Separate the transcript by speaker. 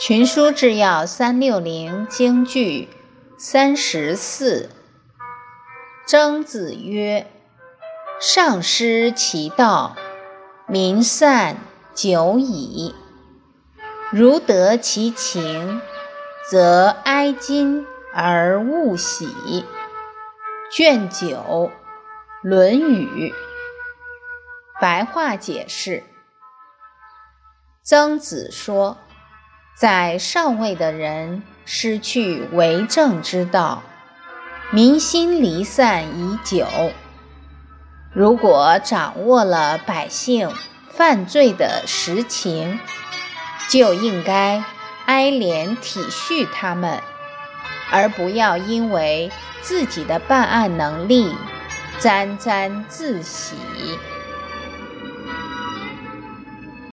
Speaker 1: 群书治要三六零京剧三十四。曾子曰：“上失其道，民散久矣。如得其情，则哀今而勿喜。”卷九，《论语》白话解释。曾子说。在上位的人失去为政之道，民心离散已久。如果掌握了百姓犯罪的实情，就应该哀怜体恤他们，而不要因为自己的办案能力沾沾自喜。